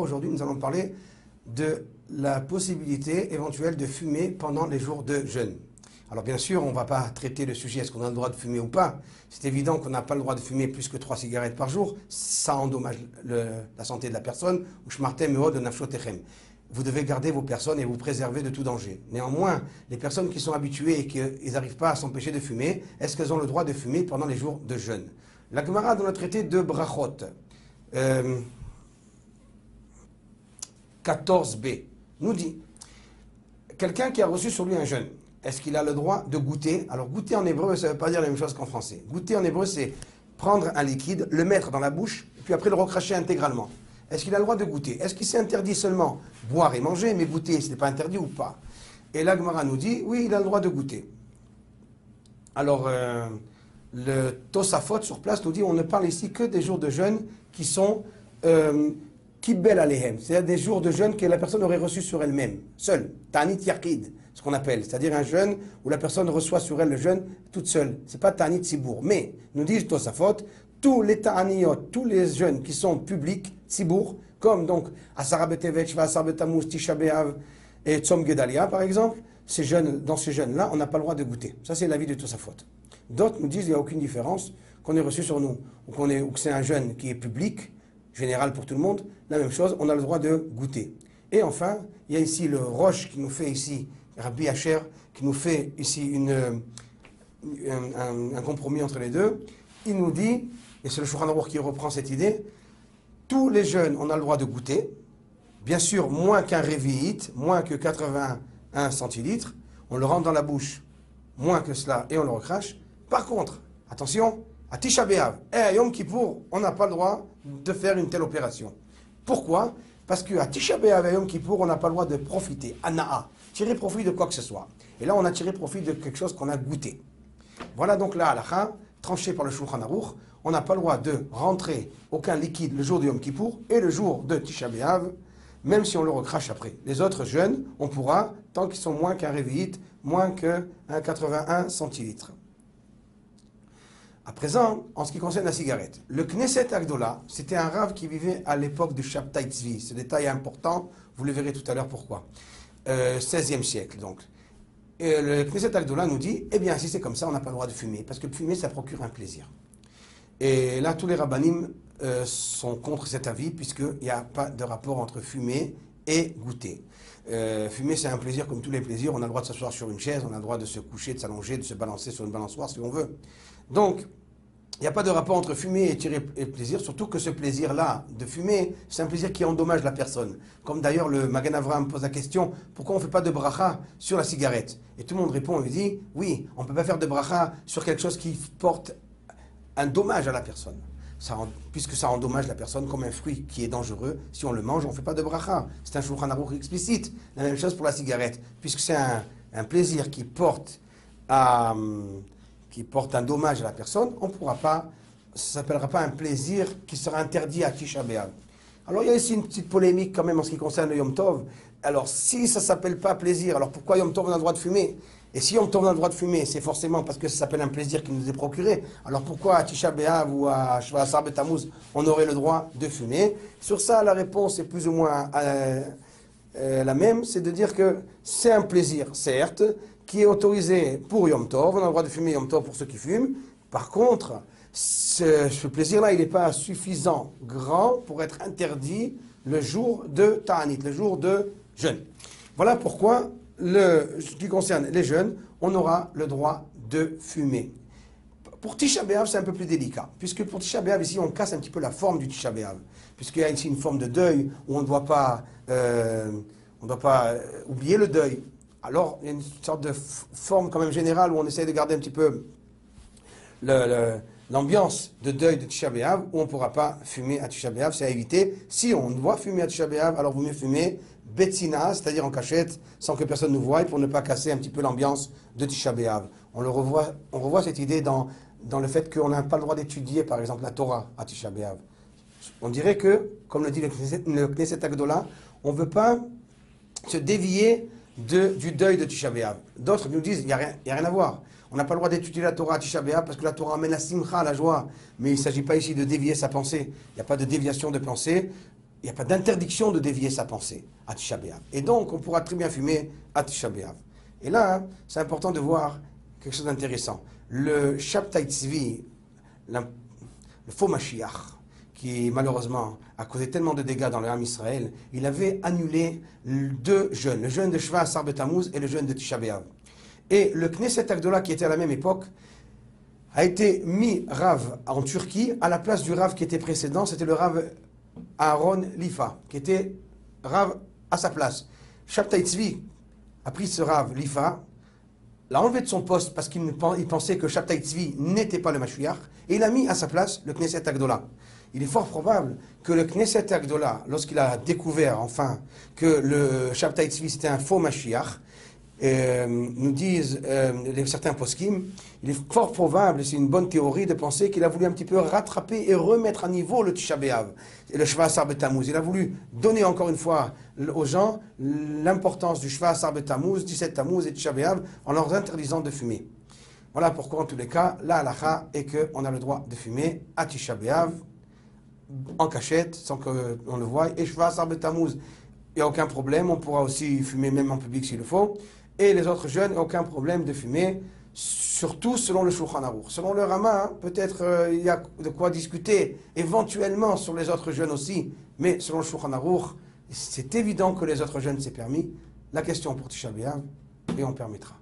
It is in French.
Aujourd'hui, nous allons parler de la possibilité éventuelle de fumer pendant les jours de jeûne. Alors bien sûr, on ne va pas traiter le sujet est-ce qu'on a le droit de fumer ou pas. C'est évident qu'on n'a pas le droit de fumer plus que 3 cigarettes par jour. Ça endommage la santé de la personne. Vous devez garder vos personnes et vous préserver de tout danger. Néanmoins, les personnes qui sont habituées et qui n'arrivent pas à s'empêcher de fumer, est-ce qu'elles ont le droit de fumer pendant les jours de jeûne? La Gemara dans le traité de Brachot, 14b, euh, nous dit quelqu'un qui a reçu sur lui un jeûne, est-ce qu'il a le droit de goûter? Alors goûter en hébreu, ça ne veut pas dire la même chose qu'en français. Goûter en hébreu, c'est prendre un liquide, le mettre dans la bouche, puis après le recracher intégralement. Est-ce qu'il a le droit de goûter? Est-ce qu'il s'est interdit seulement boire et manger, mais goûter, ce n'est pas interdit ou pas? Et l'Agmara nous dit, oui, il a le droit de goûter. Alors, euh, le Tosafot sur place nous dit, on ne parle ici que des jours de jeûne qui sont euh, Alehem, c'est-à-dire des jours de jeûne que la personne aurait reçu sur elle-même, seule, Tanit Yakid, ce qu'on appelle, c'est-à-dire un jeûne où la personne reçoit sur elle le jeûne toute seule. C'est pas Tanit Sibour. Mais, nous dit Tosafot, tous les Ta'aniyot, tous les jeûnes qui sont publics, Sibour, comme donc Asara Betevet, et Tzom Gedalia, par exemple, ces jeunes, dans ces jeunes-là, on n'a pas le droit de goûter. Ça, c'est l'avis de Tosafot. D'autres nous disent qu'il n'y a aucune différence qu'on ait reçu sur nous, ou, qu'on ou que c'est un jeûne qui est public, général pour tout le monde, la même chose, on a le droit de goûter. Et enfin, il y a ici le Roche qui nous fait ici, Rabbi Hacher, qui nous fait ici un, compromis entre les deux. Il nous dit, et c'est le Shouchan qui reprend cette idée, tous les jeunes, on a le droit de goûter, bien sûr, moins qu'un réviite, moins que 81 centilitres, on le rentre dans la bouche, moins que cela, et on le recrache. Par contre, attention, à Tisha B'Av et à Yom Kippour, on n'a pas le droit de faire une telle opération. Pourquoi? Parce qu'à Tisha B'Av et Yom Kippour, on n'a pas le droit de profiter, ana'a, tirer profit de quoi que ce soit. Et là, on a tiré profit de quelque chose qu'on a goûté. Voilà donc la fin, tranché par le Shulchan Aruch, on n'a pas le droit de rentrer aucun liquide le jour de Yom Kippour et le jour de Tisha B'Av, même si on le recrache après. Les autres jeunes, on pourra, tant qu'ils sont moins qu'un révite, moins qu'un 81 centilitres. À présent, en ce qui concerne la cigarette, le Knesset Agdola, c'était un rave qui vivait à l'époque du Shabtai Tzvi. Ce détail est important, vous le verrez tout à l'heure pourquoi. Euh, 16e siècle, donc. Et le Knesset Agdola nous dit, eh bien, si c'est comme ça, on n'a pas le droit de fumer, parce que fumer, ça procure un plaisir. Et là, tous les rabbinim euh, sont contre cet avis, puisqu'il n'y a pas de rapport entre fumer et goûter. Euh, fumer, c'est un plaisir comme tous les plaisirs. On a le droit de s'asseoir sur une chaise, on a le droit de se coucher, de s'allonger, de se balancer sur une balançoire si on veut. Donc, il n'y a pas de rapport entre fumer et tirer plaisir, surtout que ce plaisir-là de fumer, c'est un plaisir qui endommage la personne. Comme d'ailleurs le Magan Avram pose la question, pourquoi on ne fait pas de bracha sur la cigarette? Et tout le monde répond et dit, oui, on ne peut pas faire de bracha sur quelque chose qui porte un dommage à la personne. Puisque ça endommage la personne comme un fruit qui est dangereux, si on le mange, on ne fait pas de bracha. C'est un shulchan explicite. La même chose pour la cigarette, puisque c'est un, plaisir qui porte à... Hum, qui porte un dommage à la personne, on ne pourra pas, ça ne s'appellera pas un plaisir qui sera interdit à Tisha. Alors il y a ici une petite polémique quand même en ce qui concerne le Yom Tov. Alors si ça ne s'appelle pas plaisir, alors pourquoi Yom Tov on a le droit de fumer? Et si on a le droit de fumer, c'est forcément parce que ça s'appelle un plaisir qui nous est procuré. Alors pourquoi à Tisha B'Av ou à Betamuz on aurait le droit de fumer? Sur ça, la réponse est plus ou moins euh, euh, la même, c'est de dire que c'est un plaisir, certes, qui est autorisé pour Yom Tov. On a le droit de fumer Yom Tov pour ceux qui fument. Par contre, ce, plaisir-là, il n'est pas suffisant grand pour être interdit le jour de Ta'anit, le jour de jeûne. Voilà pourquoi, le, ce qui concerne les jeunes, on aura le droit de fumer. Pour Tisha c'est un peu plus délicat, puisque pour Tisha ici, on casse un petit peu la forme du Tisha puisqu'il y a ici une forme de deuil où on ne doit pas, euh, on doit pas euh, oublier le deuil. Alors, il y a une sorte de forme quand même générale où on essaie de garder un petit peu l'ambiance de deuil de Tisha où on ne pourra pas fumer à Tisha c'est à éviter. Si on doit fumer à Tisha alors vous mieux fumer Betsina, c'est-à-dire en cachette, sans que personne nous voie, pour ne pas casser un petit peu l'ambiance de Tisha. On, le revoit, on revoit cette idée dans, dans le fait qu'on n'a pas le droit d'étudier, par exemple, la Torah à Tisha. On dirait que, comme le dit le Knesset, le Knesset Agdola, on ne veut pas se dévier du deuil de Tisha. D'autres nous disent, il n'y a, rien, a rien à voir. On n'a pas le droit d'étudier la Torah à Tisha parce que la Torah amène la simcha, la joie. Mais il ne s'agit pas ici de dévier sa pensée. Il n'y a pas de déviation de pensée. il n'y a pas d'interdiction de dévier sa pensée à Tisha. Et donc, on pourra très bien fumer à Tisha. Et là, c'est important de voir quelque chose d'intéressant. Le Shabtai Tzvi, le faux Mashiach, qui malheureusement a causé tellement de dégâts dans le Ham Israël, il avait annulé deux jeûnes, le jeûne de Shva Sar Tammuz et le jeûne de Tisha. Et le Knesset Agdola, qui était à la même époque, a été mis Rav en Turquie à la place du Rav qui était précédent, c'était le Rav Aaron Lifa, qui était Rav à sa place. Shabtai Tzvi a pris ce Rav Lifa, l'a enlevé de son poste parce qu'il pensait que Shabtai Tzvi n'était pas le Mashiach, et il a mis à sa place le Knesset Agdola. Il est fort probable que le Knesset Agdola, lorsqu'il a découvert enfin que le Shabtai Tzvi c'était un faux Mashiach, euh, nous disent euh, certains poskim, il est fort probable, c'est une bonne théorie de penser qu'il a voulu un petit peu rattraper et remettre à niveau le Tisha et le Shva Asar Il a voulu donner encore une fois aux gens l'importance du Shva Betamuz, 17 Tammuz et Tisha en leur interdisant de fumer. Voilà pourquoi en tous les cas, la halakha est qu'on a le droit de fumer à Tisha en cachette, sans qu'on le voie, et Shva Asar il n'y a aucun problème, on pourra aussi fumer même en public s'il le faut et les autres jeunes, aucun problème de fumer, surtout selon le Shulchan Aruch. Selon le Rama, hein, peut-être euh, il y a de quoi discuter éventuellement sur les autres jeunes aussi, mais selon le Shulchan Aruch, c'est évident que les autres jeunes c'est permis. La question pour Tisha et on permettra.